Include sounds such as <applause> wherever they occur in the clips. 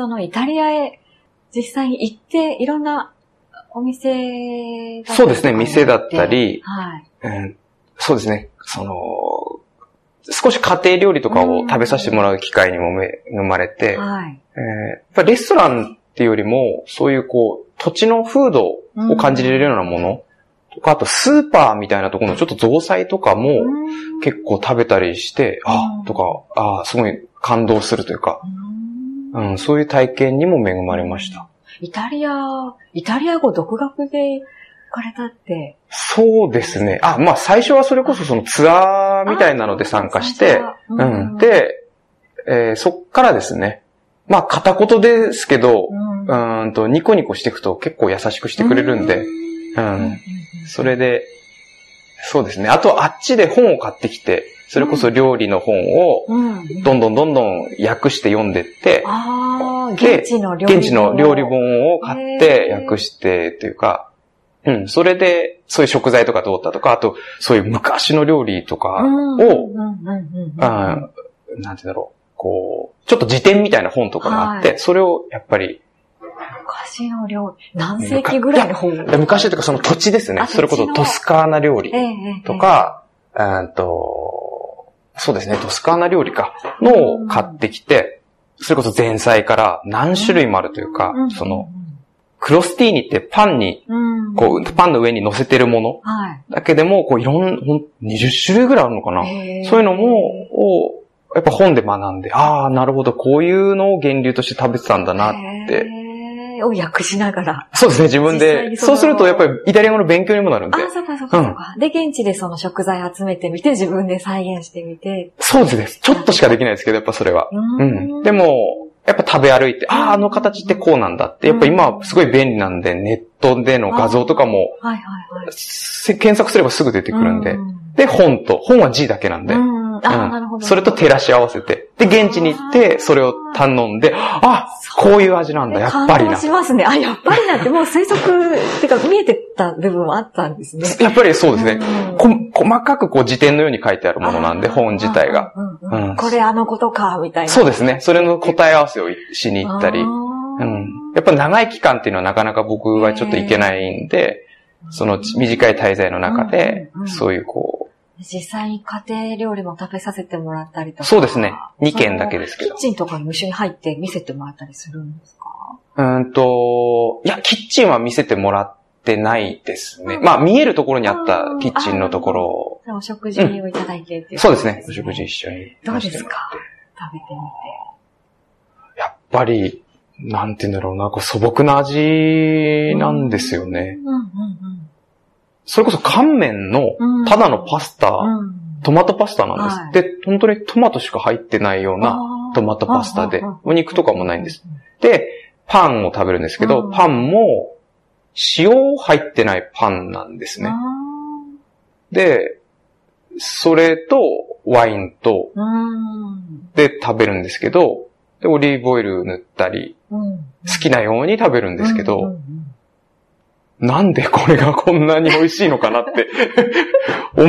そのイタリアへ実際に行って、いろんなお店そうですね店だったり。はい。うん。そうですね。その、少し家庭料理とかを食べさせてもらう機会にも恵まれて、はい。えーやっぱりレストランっていうよりも、そういうこう、土地の風土を感じれるようなもの、とか、あとスーパーみたいなところのちょっと造菜とかもうん。結構食べたりして、うん。あ、とか、あ、すごい感動するというか、うんうん、そういう体験にも恵まれました。イタリア、イタリア語独学で行かれたって。そうですね。あ、まあ最初はそれこそそのツアーみたいなので参加して、ううん。、で、えーそっからですね。まあ片言ですけど、うんうーんと、ニコニコしていくと結構優しくしてくれるんで、うん。それで、そうですね。あとあっちで本を買ってきて、それこそ料理の本をうん。どんどんどんどん訳して読んでって、現地の料理現地の料理本。本を買って訳してっていうか、うん。それで、そういう食材とか通ったとか、あと、そういう昔の料理とかうんを、なんて言うんだろう、こう、ちょっと辞典みたいな本とかがあって、はそれをやっぱり、昔の料理。何世紀ぐらいの本昔というかその土地ですね。あそれこそトスカーナ料理ええええと、か、うーんと、そうですね、トスカーナ料理か、のを買ってきて、それこそ前菜から何種類もあるというかうん、その、、クロスティーニってパンに、うん、こう、パンの上に乗せてるものはい。だけでも、こう、いろん、ほん20種類ぐらいあるのかな。そういうのも、を、やっぱ本で学んで、ああ、なるほど、こういうのを源流として食べてたんだなって。を訳しながら。そうですね、自分で。にそのそうすると、やっぱりイタリア語の勉強にもなるんで。あ、そうかそうかそうか。で、現地でその食材集めてみて、自分で再現してみて。そうですね。ちょっとしかできないですけど、やっぱそれは。ううん。で、も、やっぱ食べ歩いて、ああ、あの形ってこうなんだって。やっぱ今はすごい便利なんで、ネットでの画像とかも、はいはいはい。せ検索すればすぐ出てくるんで。うんで、本と、本は字だけなんで。うん。あ、うんなるほど。それと照らし合わせて。で、現地に行って、それを頼んで、あ、こういう味なんだ、やっぱりな。しますね。あ、やっぱりなって、もう推測、ってか見えてた部分はあったんですね。<laughs> やっぱりそうですね。うんこ細かくこう辞典のように書いてあるものなんで、本自体が。。これあのことか、みたいな。そうですね。それの答え合わせをしに行ったり。うん。やっぱ長い期間っていうのはなかなか僕はちょっといけないんで、その短い滞在の中でそういうこ実際に家庭料理も食べさせてもらったりとう、か。そうですね。2件だけですけどキッ。チンとかにも一緒に入って見せてもらったりするんですか？うーんと、いや、キッチンは見せてもらってないですね。うんまあ、見えるところにあったキッチンのところを、でお食事をいただいてっていう、そうですね。お食事一緒に。どうですか？食べてみやっぱり、なんて言うんだろうな、こう素朴な味なんですよね。て。うんうんそれこそ乾麺のうん。ただのパスタ、うん。トマトパスタなんです。はいで、本当にトマトしか入ってないようなトマトパスタでお肉とかもないんです。で、パンを食べるんですけど、うんパンも塩入ってないパンなんですね。あで、それとワインと。で食べるんですけど、で、オリーブオイル塗ったり、うん。好きなように食べるんですけど、なんでこれがこんなに美味しいのかなって <laughs> 思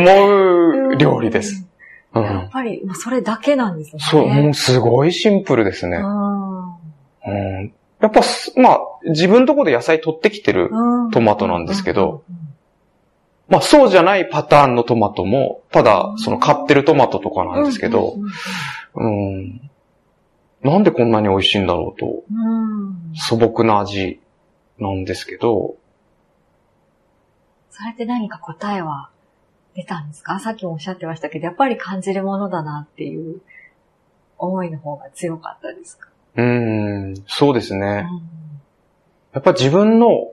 う料理です。。うやっん。ぱり、それだけなんですね。そう、もうすごいシンプルですね。うん。やっぱす、まあ、自分のところで野菜取ってきてる。うんトマトなんですけど、まあ、そうじゃないパターンのトマトも、ただ、その買ってるトマトとかなんですけどう、ん。なんでこんなに美味しいんだろうと、素朴な味なんですけど、それって何か答えは出たんですか？さっきもおっしゃってましたけど、やっぱり感じるものだなっていう思いの方が強かったですか、うん、そうですうね。んやっぱ自分の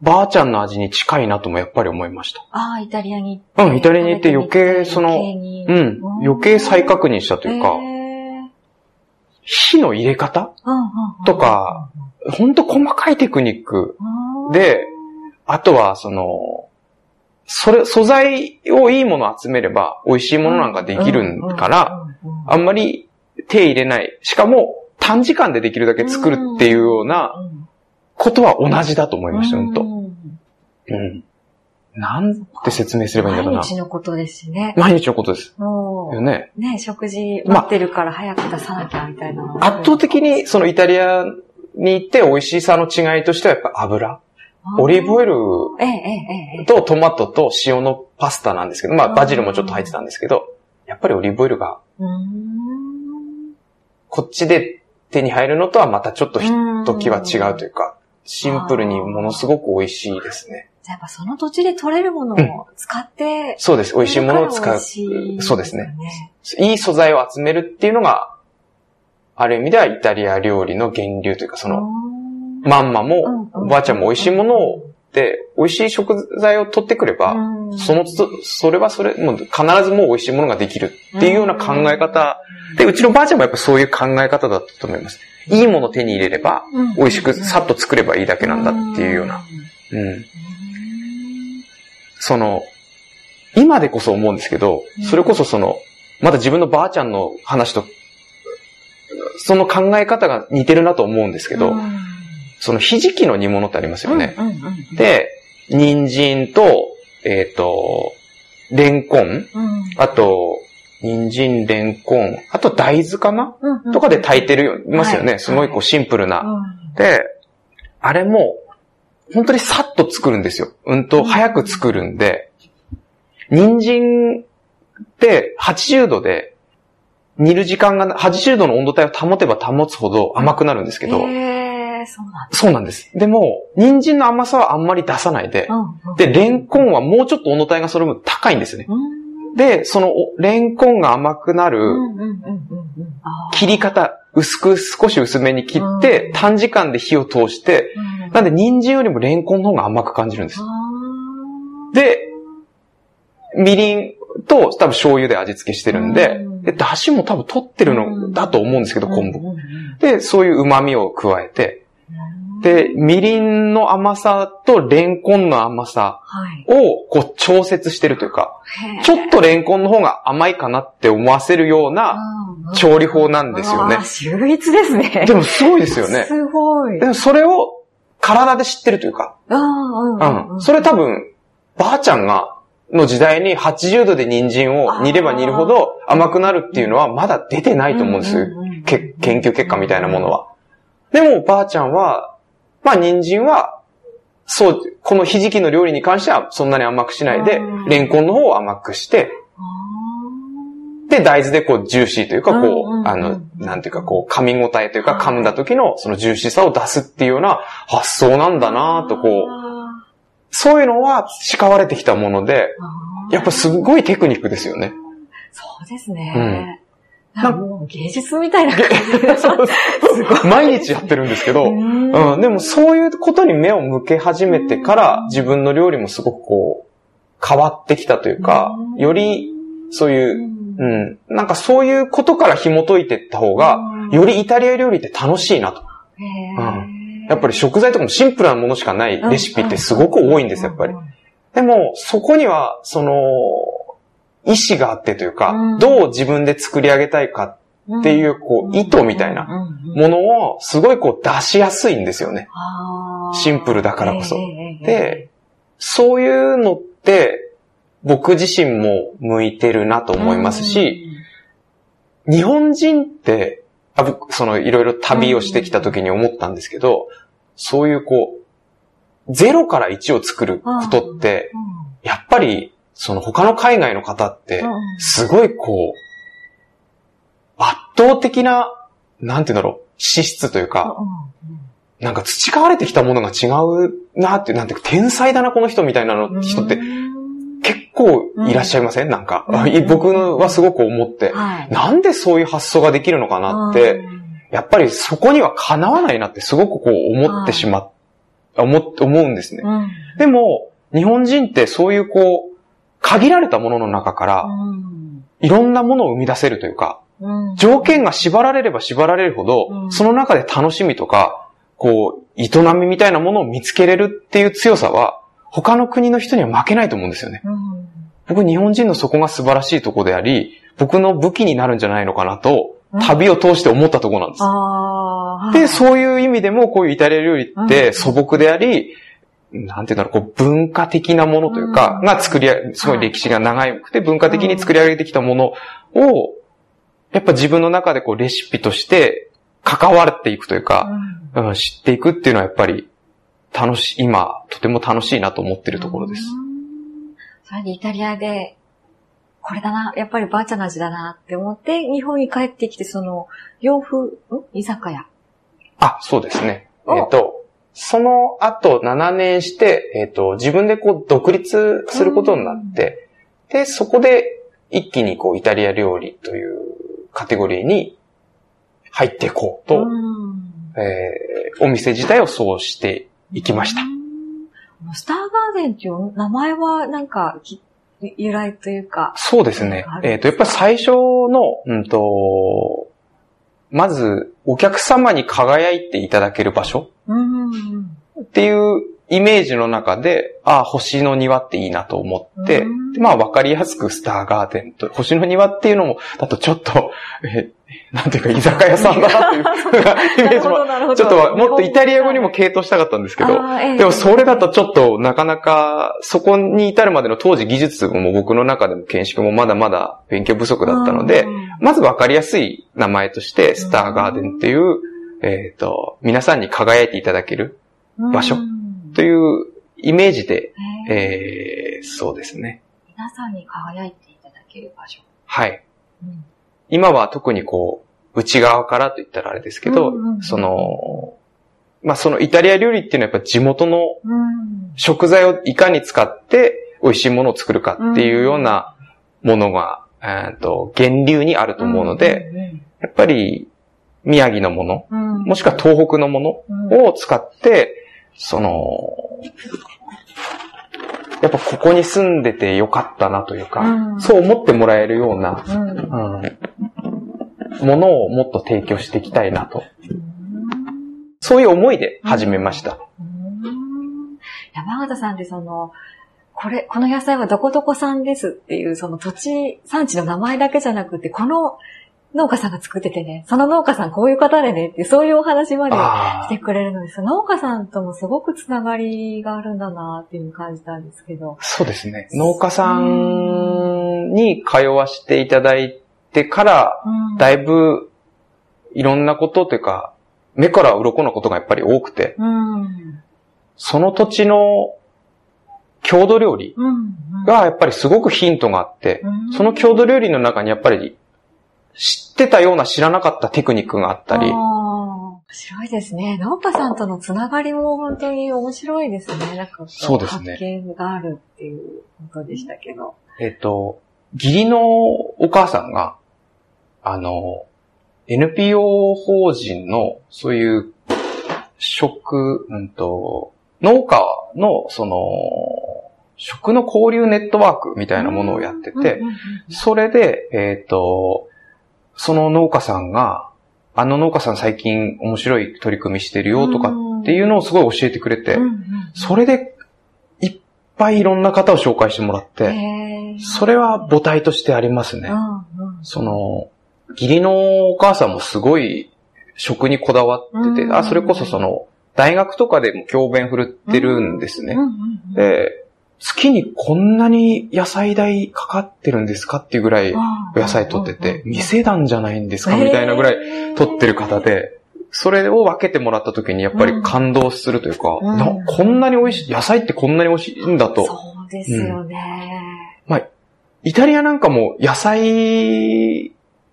ばあちゃんの味に近いなともやっぱり思いました。ああ、イタリアに行って。うんイタリアに行って余計そのうん、余計再確認したというか、火の入れ方とか、ほんと細かいテクニックうんで、あとは、その、それ、素材をいいものを集めれば美味しいものなんかできるから、、あんまり手入れない。しかも、短時間でできるだけ作るっていうようなうんことは同じだと思いました、ほんと。うんうん。なんて説明すればいいんだろうな毎。日のことですしね。毎日のことです。よね。ね、食事待ってるから早く出さなきゃみたいな。圧倒的にそのイタリアに行って美味しさの違いとしてはやっぱ油。オリーブオイル。とトマトと塩のパスタなんですけど、まあうんバジルもちょっと入ってたんですけど、やっぱりオリーブオイルが。こっちで手に入るのとはまたちょっとひうんときは違うというか、シンプルにものすごく美味しいですね。じゃあやっぱその土地で取れるものを使って、そうです。美味しいものを使う。そうですね。いい素材を集めるっていうのが、ある意味ではイタリア料理の源流というか、その、まんまも、おばあちゃんも美味しいものを、で、美味しい食材を取ってくれば、そのつ、それはそれ、もう必ずもう美味しいものができるっていうような考え方。で、うちのばあちゃんもやっぱそういう考え方だったと思います。いいものを手に入れれば、美味しくさっと作ればいいだけなんだっていうような。うん。その、今でこそ思うんですけど、それこそその、まだ自分のばあちゃんの話と、その考え方が似てるなと思うんですけど、そのひじきの煮物ってありますよね。で、人参と、えっ、と、レンコン、あと、人参、レンコン、あと大豆かな？とかで炊いてるよ、いますよね。すごいこうシンプルな。で、あれも、本当にさっと作るんですよ。うんと、早く作るんで、人参って80度で煮る時間が、80度の温度帯を保てば保つほど甘くなるんですけど、えー、そうなんだ。そうなんです。でも、人参の甘さはあんまり出さないで、うんうん。で、レンコンはもうちょっと温度帯がそれも高いんですよね。うん。で、そのおレンコンが甘くなる切り方、薄く少し薄めに切ってうん、短時間で火を通して、うん。なんで人参よりもレンコンの方が甘く感じるんです。あで、みりんと多分醤油で味付けしてるんでうん、で、出汁も多分取ってるのだと思うんですけーど、昆布。で、そういう旨味を加えて、うんで、みりんの甘さとレンコンの甘さはい。をこう調節してるというか、へーちょっとレンコンの方が甘いかなって思わせるようなうん調理法なんですよね。秀逸ですね。でもすごいですよね。すごい。でもそれを体で知ってるというか、うん。それ多分、ばあちゃんが、の時代に80度で人参を煮れば煮るほど甘くなるっていうのはまだ出てないと思うんです。研究結果みたいなものは。でも、ばあちゃんは、まあ、人参は、そう、このひじきの料理に関してはそんなに甘くしないでうん、レンコンの方を甘くして、あで、大豆でこう、ジューシーというか、うんこうあの、なんていうか、こう、噛み応えというか、はい。噛んだ時のそのジューシーさを出すっていうような発想なんーだなと、こう、あそういうのは培われてきたもので、やっぱすごいテクニックですよね。そうですね。芸術みたいな感じ。<laughs> 毎日やってるんですけど、うん。うん、でもそういうことに目を向け始めてから、自分の料理もすごくこう、変わってきたというかうん、より、そういう、うん、なんかそういうことから紐解いていった方が、よりイタリア料理って楽しいなと。やっぱり食材とかもシンプルなものしかないレシピってすごく多いんです、やっぱり。でも、そこには、その、意志があってというかうん、どう自分で作り上げたいかっていう、こう、意図みたいなものを、すごいこう出しやすいんですよね。シンプルだからこそ。で、そういうのって、僕自身も向いてるなと思いますし、、日本人って、あ僕、その、いろいろ旅をしてきた時に思ったんですけど、そういうこう、ゼロから1を作ることって、やっぱり、その他の海外の方って、すごいこう、圧倒的な、なんて言うんだろう、資質というか、なんか培われてきたものが違うなって、なんていうか、天才だな、この人みたいなの人って結構いらっしゃいません？なんか、うん。<laughs> 僕はすごく思って、はい。なんでそういう発想ができるのかなって、やっぱりそこにはかなわないなってすごくこう思ってしまっ、思っ思うんですね。うん、でも、日本人ってそういうこう、限られたものの中から、いろんなものを生み出せるというか、うん。条件が縛られれば縛られるほど、うん。その中で楽しみとか、こう、営みみたいなものを見つけれるっていう強さは、他の国の人には負けないと思うんですよね。うん。僕、日本人のそこが素晴らしいとこであり、僕の武器になるんじゃないのかなと、旅を通して思ったところなんです。で、そういう意味でも、こういうイタリア料理って素朴であり、なんていうんだろう、こう文化的なものというか、が作りすごい歴史が長くて文化的に作り上げてきたものを、やっぱ自分の中でこうレシピとして関わっていくというか、うん、知っていくっていうのはやっぱり楽しい、今、とても楽しいなと思ってるところです。それでイタリアで、これだな、やっぱりばあちゃんの味だなって思って、日本に帰ってきて、その、洋風、ん？居酒屋。あ、そうですね。えっ、ー、と、その後7年して、えっ、ー、と、自分でこう独立することになって、で、そこで一気にこうイタリア料理というカテゴリーに入っていこうと、えー、お店自体をそうしていきました。スターガーデンっていう名前はなんか由来というか。そうですね。えっ、ー、と、やっぱり最初の、うんと、まず、お客様に輝いていただける場所っていうイメージの中で、ああ、星の庭っていいなと思って、まあわかりやすくスターガーデンと、星の庭っていうのも、だとちょっと、え、なんていうか居酒屋さんだなっていう <laughs> イメージも、ちょっともっとイタリア語にも傾倒したかったんですけど、でもそれだとちょっとなかなか、そこに至るまでの当時技術も僕の中でも見識もまだまだ勉強不足だったので、まずわかりやすい名前として、スターガーデンっていう、えっ、と、皆さんに輝いていただける場所というイメージで、えー、そうですね。皆さんに輝いていただける場所。はい。うん、今は特にこう、内側からと言ったらあれですけど、うんうん、その、まあ、そのイタリア料理っていうのはやっぱ地元の食材をいかに使って美味しいものを作るかっていうようなものが、えっと、源流にあると思うので、やっぱり宮城のもの、もしくは東北のものを使って、その、やっぱここに住んでてよかったなというか、うん、そう思ってもらえるような、うん、うん、ものをもっと提供していきたいなと。そういう思いで始めました。山形さんってその、これ、この野菜はどこどこ産ですっていう、その土地、産地の名前だけじゃなくて、この農家さんが作っててね、その農家さんこういう方でねって、そういうお話までしてくれるのです。農家さんともすごくつながりがあるんだなっていう感じたんですけど。そうですね。農家さんに通わせていただいてから、だいぶいろんなことというか、目から鱗のことがやっぱり多くて、その土地の郷土料理がやっぱりすごくヒントがあって、その郷土料理の中にやっぱり知ってたような知らなかったテクニックがあったり。面白いですね。農家さんとのつながりも本当に面白いですね。なんかそうですね。発見があるっていうことでしたけど。えっ、と、義理のお母さんが、あの、NPO 法人の、そういう、食、うんと、農家の、その、食の交流ネットワークみたいなものをやってて、それで、えっ、ー、と、その農家さんが、あの農家さん最近面白い取り組みしてるよとかっていうのをすごい教えてくれて、それでいっぱいいろんな方を紹介してもらって、それは母体としてありますね。その、義理のお母さんもすごい食にこだわってて、あ、それこそその、大学とかでも教鞭振るってるんですね。で、月にこんなに野菜代かかってるんですかっていうぐらいお野菜取ってて、店なんじゃないんですかみたいなぐらい取ってる方で、それを分けてもらった時にやっぱり感動するというか、うん、こんなに美味しい、野菜ってこんなに美味しいんだと。そうですよね。うん、まあ、イタリアなんかも野菜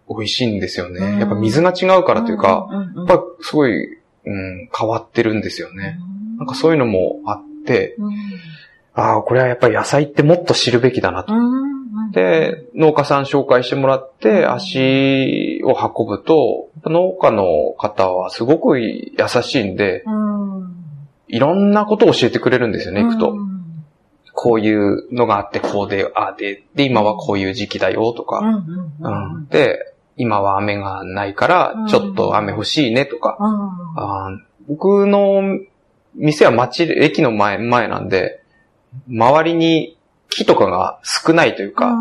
美味しいんですよね。うん、やっぱ水が違うからというか、やっぱすごい、うん、変わってるんですよね。なんかそういうのもあって、ああ、これはやっぱり野菜ってもっと知るべきだなと。で、農家さん紹介してもらって足を運ぶと、農家の方はすごく優しいんで、いろんなことを教えてくれるんですよね、行くと。こういうのがあって、こうで、ああで、で、今はこういう時期だよとか。で、今は雨がないから、ちょっと雨欲しいねとか。僕の店は町、駅の前、前なんで、周りに木とかが少ないというか、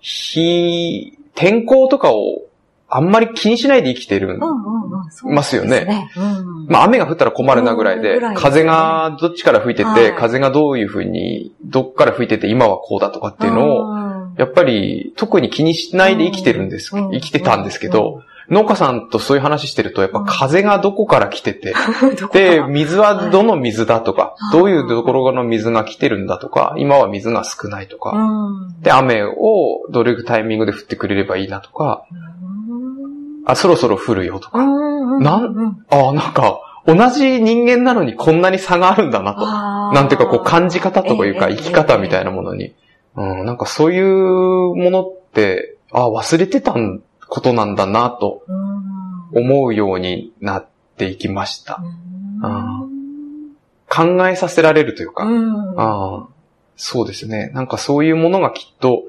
火、天候とかをあんまり気にしないで生きてる、ますよね。まあ雨が降ったら困るなぐらいで、風がどっちから吹いてて、風がどういうふうに、どっから吹いてて今はこうだとかっていうのを、やっぱり特に気にしないで生きてるんです、生きてたんですけど、農家さんとそういう話してると、やっぱ風がどこから来てて、<laughs> で、水はどの水だとか、どういうところの水が来てるんだとか、今は水が少ないとか、で、雨をどれぐタイミングで降ってくれればいいなとか、あ、そろそろ降るよとか、なん、あ、なんか、同じ人間なのにこんなに差があるんだなと。なんていうか、こう感じ方というか、生き方みたいなものに。うん、なんかそういうものって、あ、忘れてたんことなんだなと思うようになっていきました。考えさせられるというか、あそうですね。なんかそういうものがきっと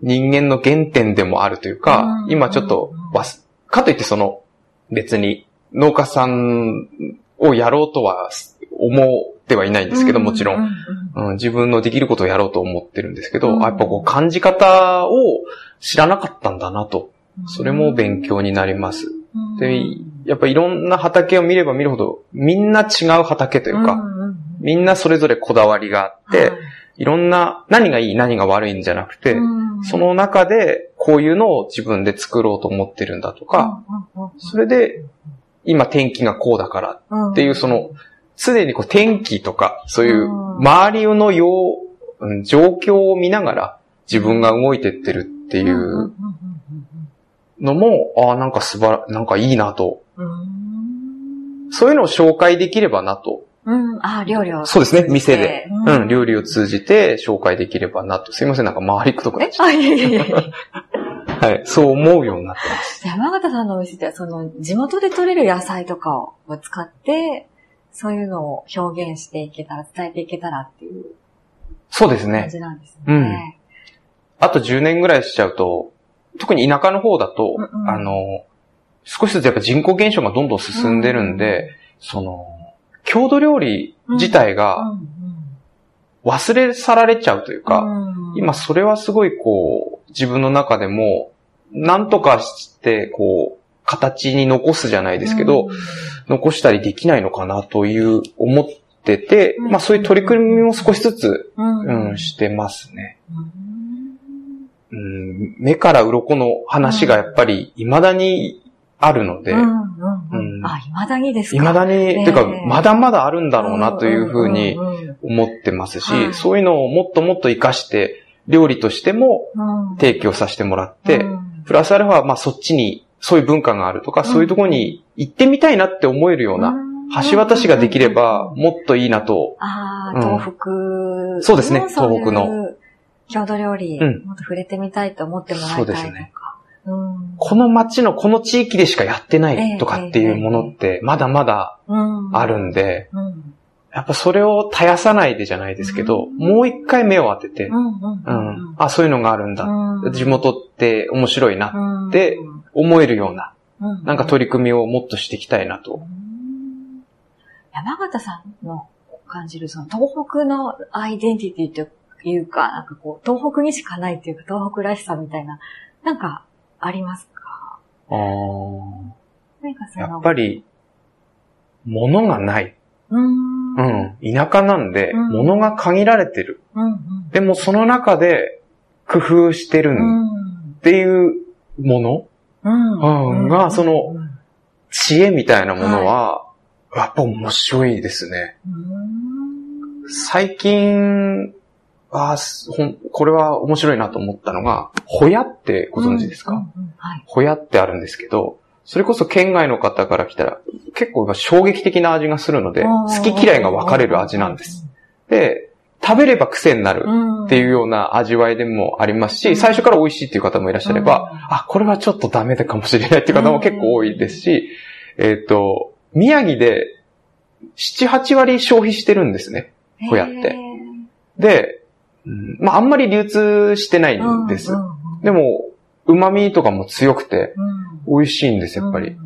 人間の原点でもあるというか、今ちょっとかといってその別に農家さんをやろうとは思ってはいないんですけど、もちろん、うん、自分のできることをやろうと思ってるんですけど、やっぱこう感じ方を知らなかったんだなとそれも勉強になります。で、やっぱいろんな畑を見れば見るほど、みんな違う畑というか、みんなそれぞれこだわりがあって、い。ろんな、何がいい、何が悪いんじゃなくて、その中でこういうのを自分で作ろうと思ってるんだとか、それで今天気がこうだからっていうその、常にこう天気とか、そういう周りのよう、状況を見ながら自分が動いてってるっていうのも、ああ、なんか素晴ら、なんかいいなと。そういうのを紹介できればなと。うん、ああ、料理を。そうですね、店で、うん。うん、料理を通じて紹介できればなと。すいません、なんか回りくとか。え？あ、いやいやいや <laughs> はい、そう思うようになってます。山形さんのお店では、その、地元で採れる野菜とかを使って、そういうのを表現していけたら、伝えていけたらっていう。そうですね。感じなんですね。うん。あと10年ぐらいしちゃうと、特に田舎の方だと、うんうん、あの、少しずつやっぱ人口減少がどんどん進んでるんで、うん、その、郷土料理自体が忘れ去られちゃうというか、うん、今それはすごいこう、自分の中でも、なんとかして、こう、形に残すじゃないですけど、うん、残したりできないのかなという思ってて、まあそういう取り組みも少しずつ、うん、してますね。うん、目から鱗の話がやっぱり未だにあるので。うんうんうん、あ、未だにですか。未だに、えー、てか、まだまだあるんだろうなというふうに思ってますし、そういうのをもっともっと活かして、料理としても提供させてもらって、うん、プラスアルファ、まあそっちに、そういう文化があるとか、そういうところに行ってみたいなって思えるような、橋渡しができれば、もっといいなと。ああ、東北、そうですね、東北の。郷土料理、もっと触れてみたいと思ってもらいたいそうですね。この街のこの地域でしかやってないとかっていうものってまだまだあるんで、やっぱそれを絶やさないでじゃないですけど、もう一回目を当てて、あ、そういうのがあるんだ、地元って面白いなって思えるような、なんか取り組みをもっとしていきたいなと。山形さんの感じるその東北のアイデンティティっていうか、なんかこう、東北にしかないっていうか、東北らしさみたいな、なんか、ありますか？ああ。やっぱり、物がない。うん。うん。田舎なんで、うん、物が限られてる。うんうん、でもその中で工夫してるっていうもの、うんうん、が、その、知恵みたいなものは、はい、やっぱ面白いですね。最近、あほん、これは面白いなと思ったのが、ホヤってご存知ですか、うんうんうんはい、ホヤってあるんですけど、それこそ県外の方から来たら、結構衝撃的な味がするので、好き嫌いが分かれる味なんです。で、食べれば癖になるっていうような味わいでもありますし、最初から美味しいっていう方もいらっしゃれば、あ、これはちょっとダメだかもしれないっていう方も結構多いですし、えっ、と、宮城で7、8割消費してるんですね、ホヤって。で、まあ、あんまり流通してないんです。でも、旨味とかも強くて、美味しいんです、やっぱり。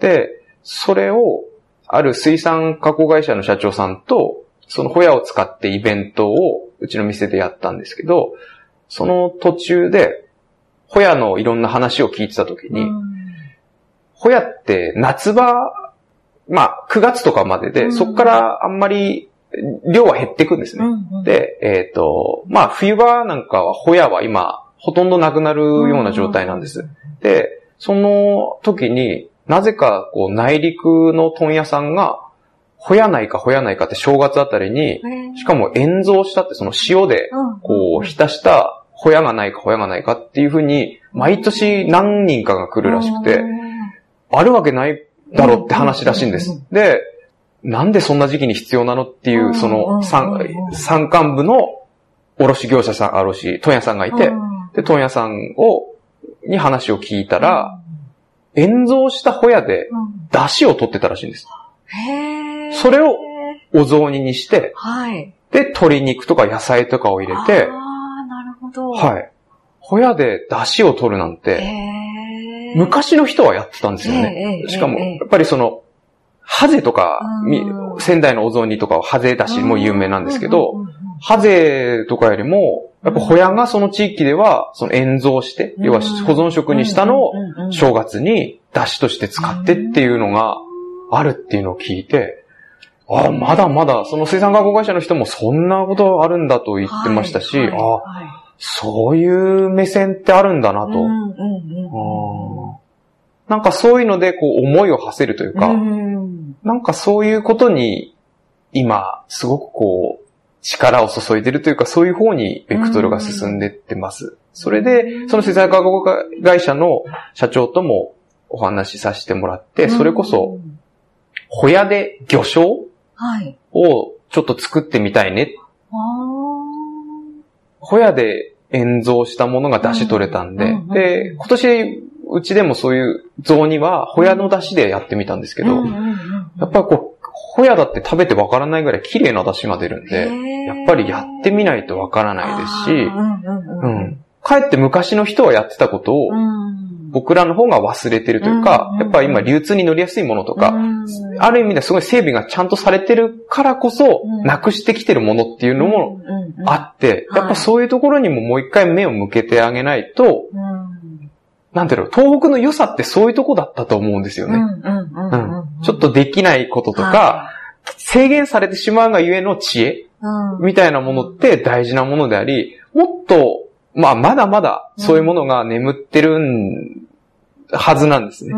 で、それを、ある水産加工会社の社長さんと、そのホヤを使ってイベントをうちの店でやったんですけど、その途中で、ホヤのいろんな話を聞いてた時に、ホヤって夏場、まあ、9月とかまでで、そこからあんまり量は減っていくんですね。で、えっ、ー、と、まあ、冬場なんかはホヤは今、ほとんどなくなるような状態なんです。で、その時に、なぜか、こう、内陸の問屋さんが、ほやないかほやないかって正月あたりに、しかも塩蔵したってその塩で、こう、浸したほやがないかほやがないかっていうふうに、毎年何人かが来るらしくて、あるわけないだろって話らしいんです。で、なんでそんな時期に必要なのっていう、その山、山間部の卸業者さん、卸、問屋さんがいて、で、問屋さんを、に話を聞いたら、塩蔵したホヤで、出汁を取ってたらしいんです。へそれをお雑煮にして、はい。で、鶏肉とか野菜とかを入れて、ああ、なるほど。はい。ホヤで出汁を取るなんて、昔の人はやってたんですよね。しかも、やっぱりその、ハゼとか、仙台のお雑煮とかはハゼだしも有名なんですけど、ハゼとかよりも、やっぱホヤがその地域では、その塩蔵して、要は保存食にしたのを正月に出汁として使ってっていうのがあるっていうのを聞いて、ああ、まだまだ、その水産加工会社の人もそんなことあるんだと言ってましたし、ああ、そういう目線ってあるんだなと。なんかそういうので、こう、思いを馳せるというか、なんかそういうことに、今、すごくこう、力を注いでるというか、そういう方にベクトルが進んでってます。それで、その水産加工会社の社長ともお話しさせてもらって、それこそ、ホヤで魚醤をちょっと作ってみたいね。ホヤで塩蔵したものが出し取れたんで、で、今年うちでもそういう像には、ホヤの出汁でやってみたんですけど、やっぱりこう、ホヤだって食べてわからないぐらい綺麗な出汁が出るんで、やっぱりやってみないとわからないですし、うん。かえって昔の人はやってたことを、僕らの方が忘れてるというか、やっぱ今流通に乗りやすいものとか、ある意味ですごい整備がちゃんとされてるからこそ、なくしてきてるものっていうのもあって、やっぱそういうところにももう一回目を向けてあげないと、なんだろう、東北の良さってそういうとこだったと思うんですよね。ちょっとできないこととか、はい、制限されてしまうがゆえの知恵、みたいなものって大事なものであり、もっと、まあ、まだまだそういうものが眠ってるはずなんですね。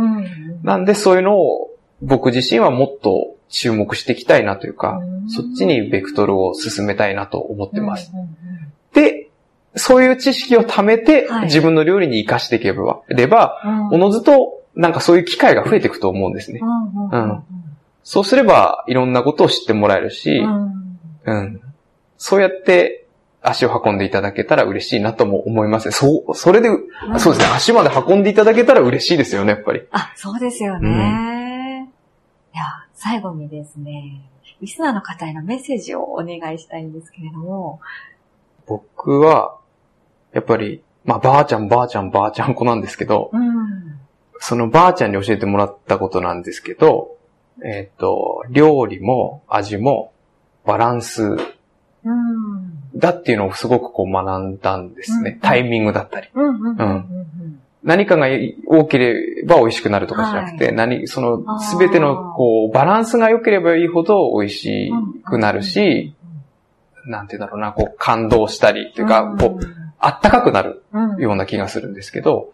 なんでそういうのを僕自身はもっと注目していきたいなというか、そっちにベクトルを進めたいなと思ってます。で、そういう知識を貯めて、自分の料理に活かしていけば、れば、おのずと、なんかそういう機会が増えていくと思うんですね。うん。そうすれば、いろんなことを知ってもらえるし、うん。そうやって、足を運んでいただけたら嬉しいなとも思いますね。そう、それで、そうですね、足まで運んでいただけたら嬉しいですよね、やっぱり。あ、そうですよね。うん、いや、最後にですね、リスナーの方へのメッセージをお願いしたいんですけれども。僕は、やっぱり、まあ、ばあちゃん、ばあちゃん、ばあちゃん子なんですけど、うん、そのばあちゃんに教えてもらったことなんですけど、えっ、ー、と、料理も味もバランスだっていうのをすごくこう学んだんですね。うん、タイミングだったり。何かが多ければ美味しくなるとかじゃなくて、はい、何、そのすべてのこうバランスが良ければいいほど美味しくなるし、なんて言うんだろうな、こう感動したりというか、こう、あったかくなるような気がするんですけど、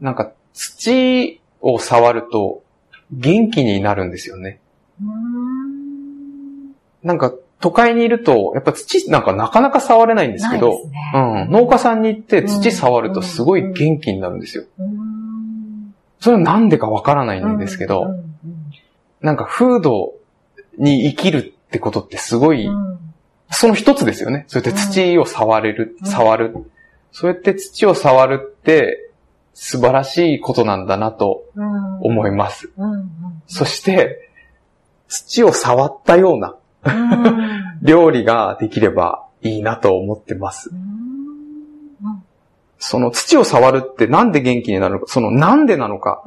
うん、なんか土を触ると元気になるんですよね。なんか都会にいると、やっぱ土なんかなかなか触れないんですけど、ね、うん、農家さんに行って土触るとすごい元気になるんですよ。それはなんでかわからないんですけど、なんか風土に生きるってことってすごいその一つですよね。そうやって土を触れる、うん、触る。そうやって土を触るって素晴らしいことなんだなと思います。そして、土を触ったような <laughs> 料理ができればいいなと思ってます。その土を触るってなんで元気になるのか、そのなんでなのか、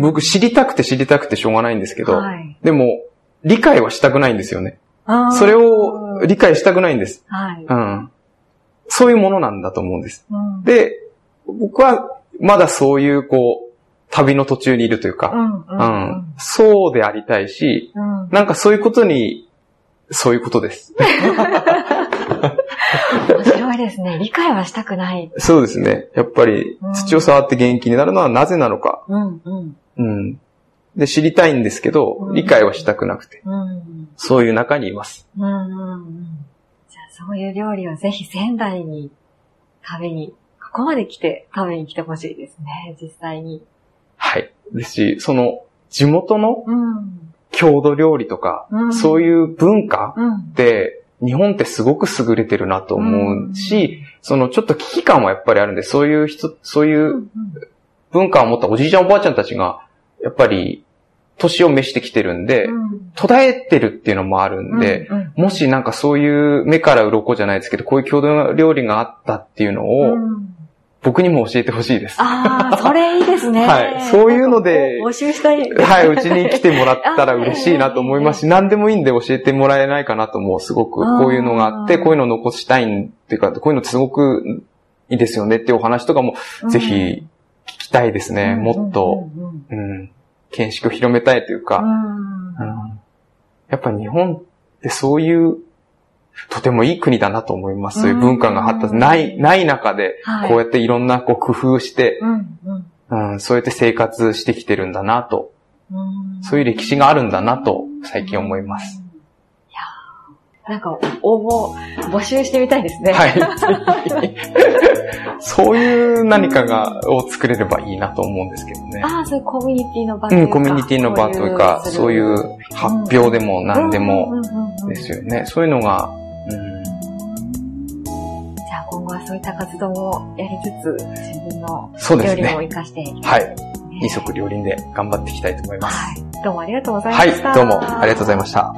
僕知りたくて知りたくてしょうがないんですけど、はい、でも理解はしたくないんですよね。それを理解したくないんです。はい。うん。そういうものなんだと思うんです。うん、で、僕はまだそういうこう、旅の途中にいるというか、うんうんうんうんそうでありたいし、うんなんかそういうことに、そういうことです。面白いですね。理解はしたくない。そうですね。やっぱりうん土を触って元気になるのはなぜなのか。うんうんうん。で、知りたいんですけどう、ん理解はしたくなくて、うんそういう中にいます。うんうんうんじゃあそういう料理をぜひ仙台に食べに、ここまで来て食べに来てほしいですね、実際に。はい。ですし、その、地元のうん。郷土料理とか、うんそういう文化うんっ。て、日本ってすごく優れてるなと思うし、そのちょっと危機感はやっぱりあるんで、そういう人、そういううん文化を持ったおじいちゃんおばあちゃんたちが、やっぱり、年を召してきてるんで、うん。途絶えてるっていうのもあるんで、うんもしなんかそういう目から鱗じゃないですけど、こういう郷土料理があったっていうのうを、ん。僕にも教えてほしいです。ああ、それいいですね。<laughs> はい。そういうので募集したい。はい、うちに来てもらったら嬉しいなと思いますし、何でもいいんで教えてもらえないかなとも、すごく、こういうのがあって、うんこういうのを残したいんっていうか、こういうのすごくいいですよねっていうお話とかも、ぜひ聞きたいですね。もっと、うんうん。うん、見識を広めたいというか、うんやっぱ日本ってそういう、とてもいい国だなと思います。そういう文化が発達、ない、ない中で、こうやっていろんなこう工夫して、うん、そうやって生活してきてるんだなと、そういう歴史があるんだなと、最近思います。。いやなんか、応募、募集してみたいですね。はい。そういう何かが、を作れればいいなと思うんですけどね。ああ、そういうコミュニティの場というかうん、コミュニティの場というか、そういう発表でも何でもですよね。そういうのが、うん、じゃあ今後はそういった活動をやりつつ、自分のそうです料理もね。活かしていきたはい二足両輪で頑張っていきたいと思います。はい。どうもありがとうございまはいした。、どうもありがとうございました。